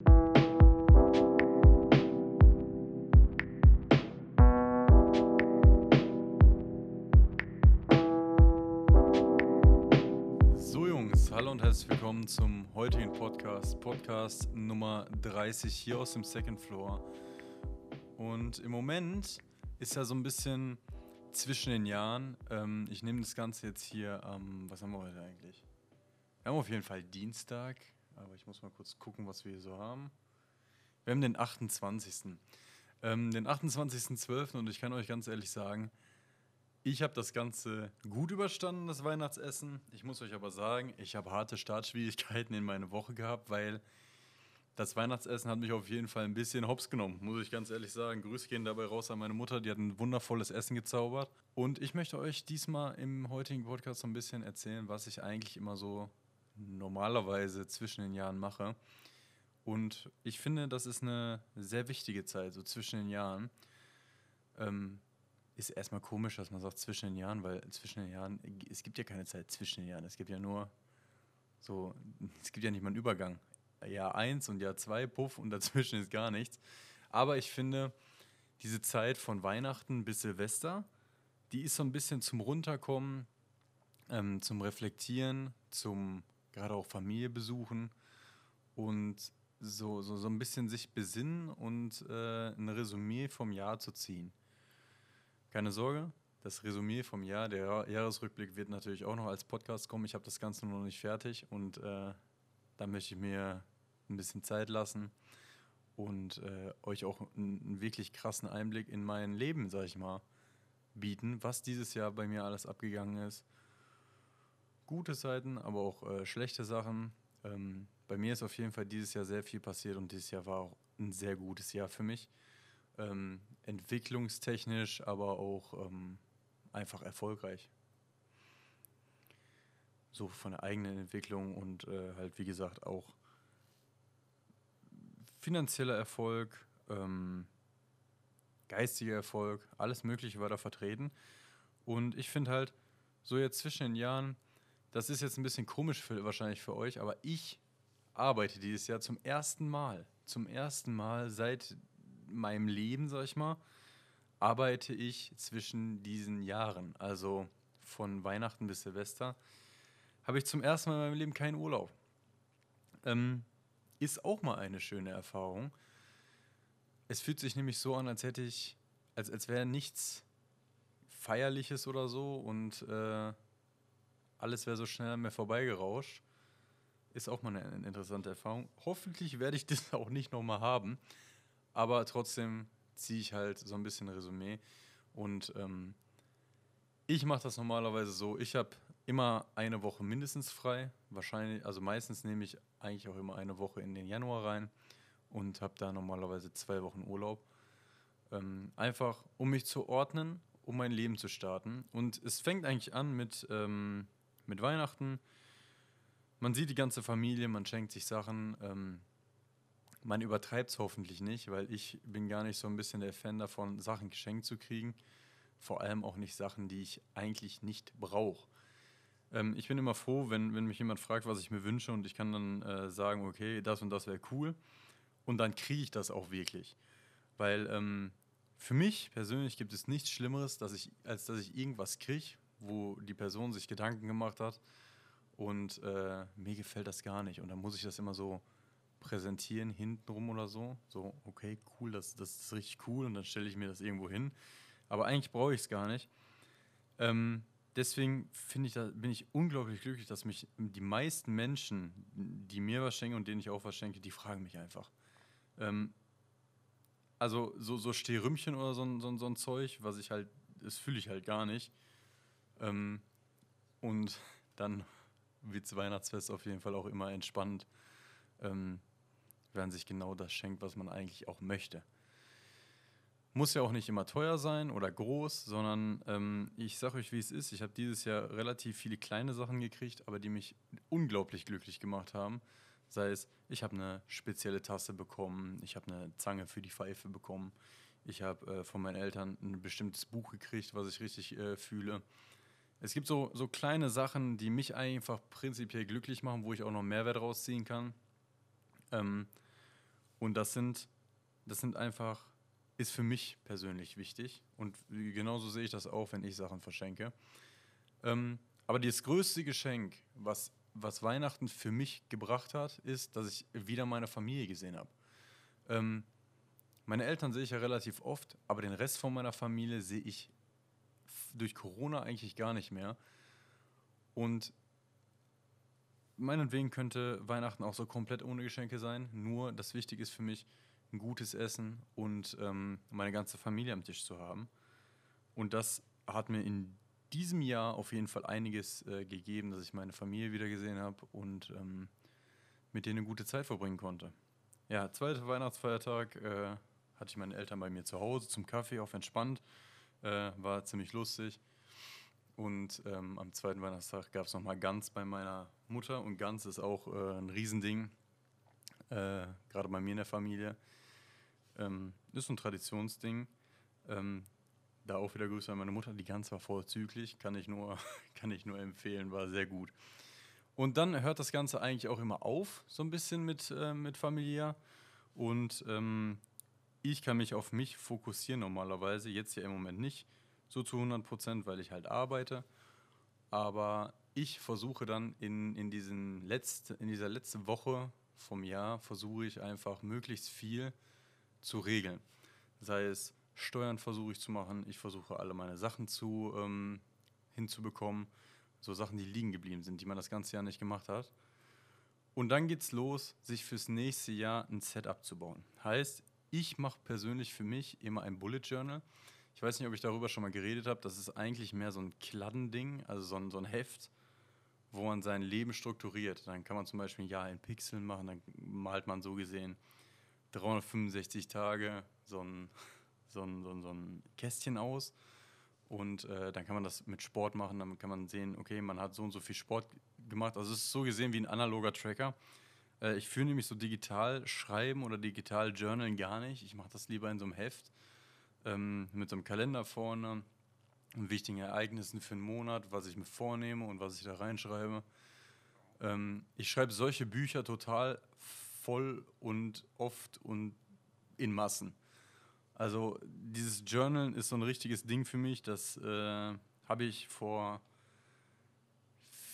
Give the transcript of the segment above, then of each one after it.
So Jungs, hallo und herzlich willkommen zum heutigen Podcast, Podcast Nummer 30 hier aus dem Second Floor. Und im Moment ist ja so ein bisschen zwischen den Jahren. Ähm, ich nehme das Ganze jetzt hier am, was haben wir heute eigentlich? Wir haben auf jeden Fall Dienstag, aber ich muss mal kurz gucken, was wir hier so haben. Wir haben den 28. Ähm, den 28.12. und ich kann euch ganz ehrlich sagen, ich habe das Ganze gut überstanden, das Weihnachtsessen. Ich muss euch aber sagen, ich habe harte Startschwierigkeiten in meine Woche gehabt, weil das Weihnachtsessen hat mich auf jeden Fall ein bisschen hops genommen, muss ich ganz ehrlich sagen. Grüße gehen dabei raus an meine Mutter, die hat ein wundervolles Essen gezaubert. Und ich möchte euch diesmal im heutigen Podcast so ein bisschen erzählen, was ich eigentlich immer so normalerweise zwischen den Jahren mache. Und ich finde, das ist eine sehr wichtige Zeit, so zwischen den Jahren. Ähm, ist erstmal komisch, dass man sagt zwischen den Jahren, weil zwischen den Jahren, es gibt ja keine Zeit zwischen den Jahren. Es gibt ja nur so, es gibt ja nicht mal einen Übergang. Jahr 1 und Jahr 2, puff, und dazwischen ist gar nichts. Aber ich finde, diese Zeit von Weihnachten bis Silvester, die ist so ein bisschen zum Runterkommen, ähm, zum Reflektieren, zum gerade auch Familie besuchen und so, so, so ein bisschen sich besinnen und äh, ein Resümee vom Jahr zu ziehen. Keine Sorge, das Resümee vom Jahr, der Jahresrückblick wird natürlich auch noch als Podcast kommen. Ich habe das Ganze noch nicht fertig und äh, da möchte ich mir ein bisschen Zeit lassen und äh, euch auch einen, einen, wirklich krassen Einblick in mein Leben, sag ich mal, bieten, was dieses Jahr bei mir alles abgegangen ist. Gute Seiten, aber auch äh, schlechte Sachen. Ähm, bei mir ist auf jeden Fall dieses Jahr sehr viel passiert und dieses Jahr war auch ein sehr gutes Jahr für mich. Ähm, entwicklungstechnisch, aber auch ähm, einfach erfolgreich so von der eigenen Entwicklung und äh, halt, wie gesagt, auch finanzieller Erfolg, ähm, geistiger Erfolg, alles Mögliche war da vertreten. Und ich finde halt, so jetzt zwischen den Jahren, das ist jetzt ein bisschen komisch für, wahrscheinlich für euch, aber ich arbeite dieses Jahr zum ersten Mal, zum ersten Mal seit meinem Leben, sag ich mal, arbeite ich zwischen diesen Jahren, also von Weihnachten bis Silvester habe ich zum ersten Mal in meinem Leben keinen Urlaub. Ähm, ist auch mal eine schöne Erfahrung. Es fühlt sich nämlich so an, als hätte ich, als, als wäre nichts Feierliches oder so und äh, alles wäre so schnell an mir vorbeigerauscht. Ist auch mal eine, interessante Erfahrung. Hoffentlich werde ich das auch nicht nochmal haben, aber trotzdem ziehe ich halt so ein bisschen Resümee und ähm, ich mache das normalerweise so. Ich habe immer eine Woche mindestens frei. Wahrscheinlich, also meistens nehme ich eigentlich auch immer eine Woche in den Januar rein und habe da normalerweise zwei Wochen Urlaub. Ähm, einfach, um mich zu ordnen, um mein Leben zu starten. Und es fängt eigentlich an mit, ähm, mit Weihnachten. Man sieht die ganze Familie, man schenkt sich Sachen. Ähm, man übertreibt es hoffentlich nicht, weil ich bin gar nicht so ein bisschen der Fan davon, Sachen geschenkt zu kriegen. Vor allem auch nicht Sachen, die ich eigentlich nicht brauche. Ähm, ich bin immer froh, wenn, wenn mich jemand fragt, was ich mir wünsche und ich kann dann äh, sagen, okay, das und das wäre cool. Und dann kriege ich das auch wirklich. Weil ähm, für mich persönlich gibt es nichts Schlimmeres, dass ich, als dass ich irgendwas kriege, wo die Person sich Gedanken gemacht hat und äh, mir gefällt das gar nicht. Und dann muss ich das immer so präsentieren, hintenrum oder so. So, okay, cool, das, das ist richtig cool und dann stelle ich mir das irgendwo hin. Aber eigentlich brauche ich es gar nicht. Ähm, deswegen ich, bin ich unglaublich glücklich, dass mich die meisten Menschen, die mir was schenken und denen ich auch was schenke, die fragen mich einfach. Ähm, also so, so Stehrümchen oder so, so, so ein Zeug, was ich halt, das fühle ich halt gar nicht. Ähm, und dann wird das Weihnachtsfest auf jeden Fall auch immer entspannt, ähm, wenn man sich genau das schenkt, was man eigentlich auch möchte. Muss ja auch nicht immer teuer sein oder groß, sondern ähm, ich sage euch, wie es ist. Ich habe dieses Jahr relativ viele kleine Sachen gekriegt, aber die mich unglaublich glücklich gemacht haben. Sei es, ich habe eine spezielle Tasse bekommen, ich habe eine Zange für die Pfeife bekommen, ich habe äh, von meinen Eltern ein bestimmtes Buch gekriegt, was ich richtig äh, fühle. Es gibt so, so kleine Sachen, die mich einfach prinzipiell glücklich machen, wo ich auch noch Mehrwert rausziehen kann. Ähm, Und das sind, das sind einfach, ist für mich persönlich wichtig. Und genauso sehe ich das auch, wenn ich Sachen verschenke. Ähm, aber das größte Geschenk, was, was Weihnachten für mich gebracht hat, ist, dass ich wieder meine Familie gesehen habe. Ähm, meine Eltern sehe ich ja relativ oft, aber den Rest von meiner Familie sehe ich durch Corona eigentlich gar nicht mehr. Und meinetwegen könnte Weihnachten auch so komplett ohne Geschenke sein. Nur das Wichtige ist für mich, ein gutes Essen und ähm, meine ganze Familie am Tisch zu haben. Und das hat mir in diesem Jahr auf jeden Fall einiges äh, gegeben, dass ich meine Familie wieder gesehen habe und ähm, mit denen eine gute Zeit verbringen konnte. Ja, zweiter Weihnachtsfeiertag äh, hatte ich meine Eltern bei mir zu Hause zum Kaffee, auf entspannt. Äh, war ziemlich lustig. Und ähm, am zweiten Weihnachtstag gab es nochmal Gans bei meiner Mutter. Und Gans ist auch äh, ein Riesending, äh, gerade bei mir in der Familie. Ähm, ist ein Traditionsding. Ähm, da auch wieder Grüße an meine Mutter. Die Gans war vorzüglich, kann ich nur, kann ich nur empfehlen, war sehr gut. Und dann hört das Ganze eigentlich auch immer auf, so ein bisschen mit, äh, mit familiär. Und ähm, ich kann mich auf mich fokussieren normalerweise, jetzt ja im Moment nicht so zu 100 Prozent, weil ich halt arbeite. Aber ich versuche dann in, in, diesen letzte, in dieser letzten Woche vom Jahr, versuche ich einfach möglichst viel zu regeln. Sei es Steuern versuche ich zu machen, ich versuche alle meine Sachen zu, ähm, hinzubekommen. So Sachen, die liegen geblieben sind, die man das ganze Jahr nicht gemacht hat. Und dann geht es los, sich fürs nächste Jahr ein Setup zu bauen. Heißt, ich mache persönlich für mich immer ein Bullet Journal. Ich weiß nicht, ob ich darüber schon mal geredet habe. Das ist eigentlich mehr so ein Kladdending, also so ein, so ein Heft, wo man sein Leben strukturiert. Dann kann man zum Beispiel ein Jahr in Pixeln machen, dann malt man so gesehen 365 Tage so ein, so ein, so ein, so ein Kästchen aus. Und äh, dann kann man das mit Sport machen, dann kann man sehen, okay, man hat so und so viel Sport gemacht. Also es ist so gesehen wie ein analoger Tracker. Äh, ich fühle nämlich so digital schreiben oder digital journalen gar nicht. Ich mache das lieber in so einem Heft ähm, mit so einem Kalender vorne, wichtigen Ereignissen für einen Monat, was ich mir vornehme und was ich da reinschreibe. Ähm, ich schreibe solche Bücher total voll und oft und in Massen. Also dieses Journalen ist so ein richtiges Ding für mich. Das äh, habe ich vor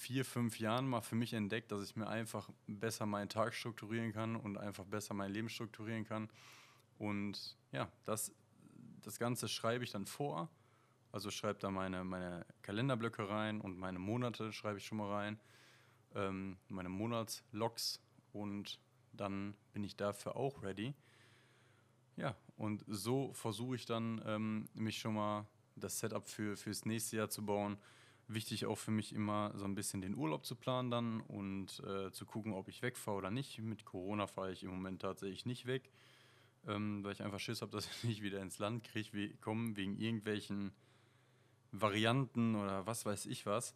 vier, fünf Jahren mal für mich entdeckt, dass ich mir einfach besser meinen Tag strukturieren kann und einfach besser mein Leben strukturieren kann. Und ja, das, das Ganze schreibe ich dann vor. Also schreibe da meine, meine Kalenderblöcke rein und meine Monate schreibe ich schon mal rein. Ähm, meine Monatslogs und dann bin ich dafür auch ready. Ja, und so versuche ich dann, ähm, mich schon mal das Setup für, fürs nächste Jahr zu bauen wichtig auch für mich immer so ein bisschen den Urlaub zu planen dann und äh, zu gucken, ob ich wegfahre oder nicht. Mit Corona fahre ich im Moment tatsächlich nicht weg, ähm, weil ich einfach Schiss habe, dass ich nicht wieder ins Land kriege, wie, kommen wegen irgendwelchen Varianten oder was weiß ich was.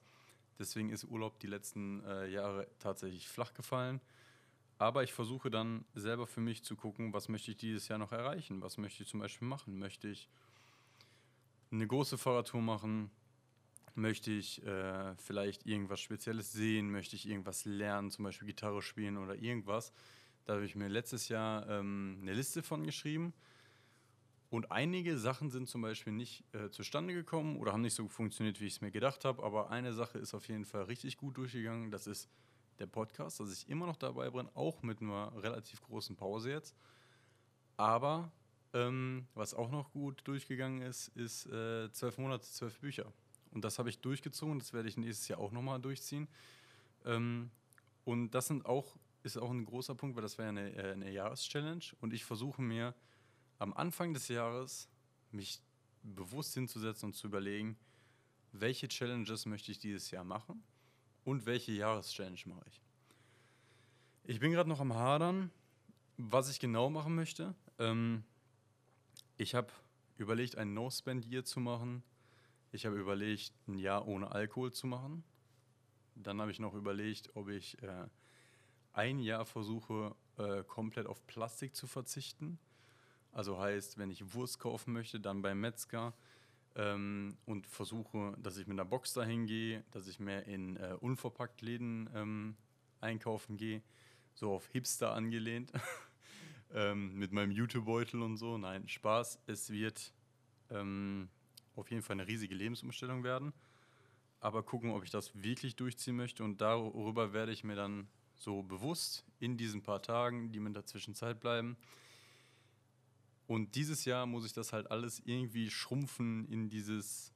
Deswegen ist Urlaub die letzten äh, Jahre tatsächlich flach gefallen. Aber ich versuche dann selber für mich zu gucken, was möchte ich dieses Jahr noch erreichen? Was möchte ich zum Beispiel machen? Möchte ich eine große Fahrradtour machen? Möchte ich äh, vielleicht irgendwas Spezielles sehen? Möchte ich irgendwas lernen, zum Beispiel Gitarre spielen oder irgendwas? Da habe ich mir letztes Jahr ähm, eine Liste von geschrieben. Und einige Sachen sind zum Beispiel nicht äh, zustande gekommen oder haben nicht so funktioniert, wie ich es mir gedacht habe. Aber eine Sache ist auf jeden Fall richtig gut durchgegangen. Das ist der Podcast, dass ich immer noch dabei bin, auch mit einer relativ großen Pause jetzt. Aber ähm, was auch noch gut durchgegangen ist, ist äh, zwölf Monate, zwölf Bücher. Und das habe ich durchgezogen, das werde ich nächstes Jahr auch nochmal durchziehen. Ähm, und das sind auch, ist auch ein großer Punkt, weil das wäre eine, äh, eine Jahreschallenge. Und ich versuche mir am Anfang des Jahres mich bewusst hinzusetzen und zu überlegen, welche Challenges möchte ich dieses Jahr machen und welche Jahreschallenge mache ich. Ich bin gerade noch am Hadern, was ich genau machen möchte. Ähm, ich habe überlegt, ein No-Spend-Year zu machen ich habe überlegt, ein Jahr ohne Alkohol zu machen. Dann habe ich noch überlegt, ob ich äh, ein Jahr versuche, äh, komplett auf Plastik zu verzichten. Also heißt, wenn ich Wurst kaufen möchte, dann beim Metzger ähm, und versuche, dass ich mit einer Box dahin gehe, dass ich mehr in äh, unverpackt Läden ähm, einkaufen gehe, so auf Hipster angelehnt. ähm, mit meinem YouTube-Beutel und so. Nein, Spaß. Es wird ähm, auf jeden Fall eine riesige Lebensumstellung werden. Aber gucken, ob ich das wirklich durchziehen möchte. Und darüber werde ich mir dann so bewusst in diesen paar Tagen, die mir in der Zwischenzeit bleiben. Und dieses Jahr muss ich das halt alles irgendwie schrumpfen in dieses,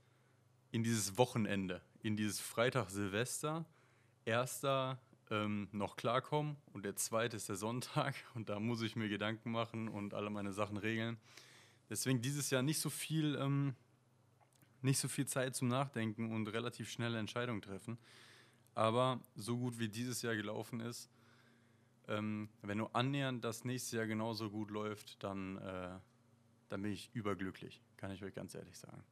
in dieses Wochenende, in dieses Freitag Silvester. Erster ähm, noch klarkommen und der zweite ist der Sonntag und da muss ich mir Gedanken machen und alle meine Sachen regeln. Deswegen dieses Jahr nicht so viel, ähm, nicht so viel Zeit zum Nachdenken und relativ schnelle Entscheidungen treffen. Aber so gut wie dieses Jahr gelaufen ist, ähm, wenn nur annähernd das nächste Jahr genauso gut läuft, dann, äh, dann bin ich überglücklich, kann ich euch ganz ehrlich sagen.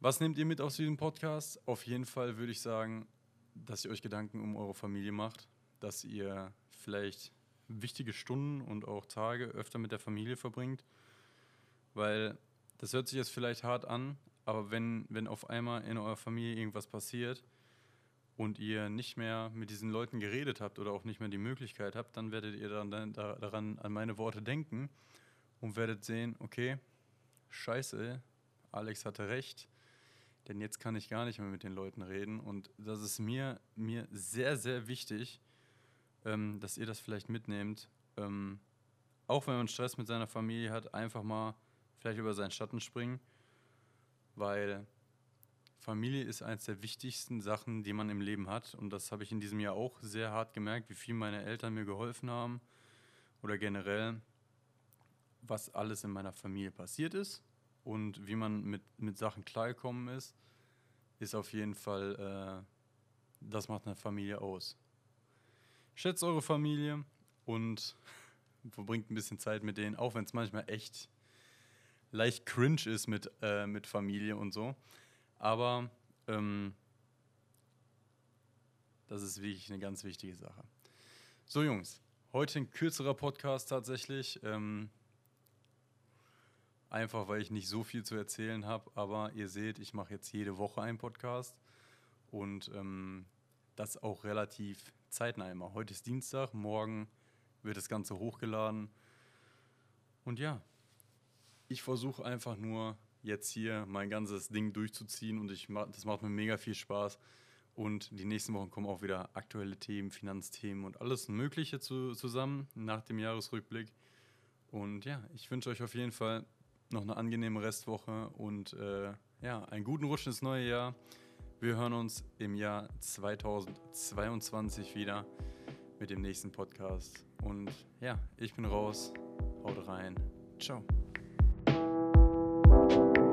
Was nehmt ihr mit aus diesem Podcast? Auf jeden Fall würde ich sagen, dass ihr euch Gedanken um eure Familie macht, dass ihr vielleicht wichtige Stunden und auch Tage öfter mit der Familie verbringt, weil das hört sich jetzt vielleicht hart an, aber wenn, wenn auf einmal in eurer Familie irgendwas passiert und ihr nicht mehr mit diesen Leuten geredet habt oder auch nicht mehr die Möglichkeit habt, dann werdet ihr dann daran an meine Worte denken und werdet sehen, okay, scheiße, Alex hatte recht, denn jetzt kann ich gar nicht mehr mit den Leuten reden. Und das ist mir, mir sehr, sehr wichtig, ähm, dass ihr das vielleicht mitnehmt. Ähm, auch wenn man Stress mit seiner Familie hat, einfach mal vielleicht über seinen Schatten springen, weil Familie ist eines der wichtigsten Sachen, die man im Leben hat. Und das habe ich in diesem Jahr auch sehr hart gemerkt, wie viel meine Eltern mir geholfen haben oder generell, was alles in meiner Familie passiert ist und wie man mit, mit Sachen klargekommen ist, ist auf jeden Fall, äh, das macht eine Familie aus. Schätzt eure Familie und verbringt ein bisschen Zeit mit denen, auch wenn es manchmal echt leicht cringe ist mit, äh, mit Familie und so. Aber ähm, das ist wirklich eine ganz wichtige Sache. So, Jungs, heute ein kürzerer Podcast tatsächlich. Ähm, einfach weil ich nicht so viel zu erzählen habe. Aber ihr seht, ich mache jetzt jede Woche einen Podcast und ähm, das auch relativ zeitnah immer. Heute ist Dienstag, morgen wird das Ganze hochgeladen. Und ja, ich versuche einfach nur jetzt hier mein ganzes Ding durchzuziehen und ich, das macht mir mega viel Spaß. Und die nächsten Wochen kommen auch wieder aktuelle Themen, Finanzthemen und alles Mögliche zu, zusammen nach dem Jahresrückblick. Und ja, ich wünsche euch auf jeden Fall noch eine angenehme Restwoche und äh, ja, einen guten Rutsch ins neue Jahr. Wir hören uns im Jahr 2022 wieder mit dem nächsten Podcast. Und ja, ich bin raus. Haut rein. Ciao. Thank you.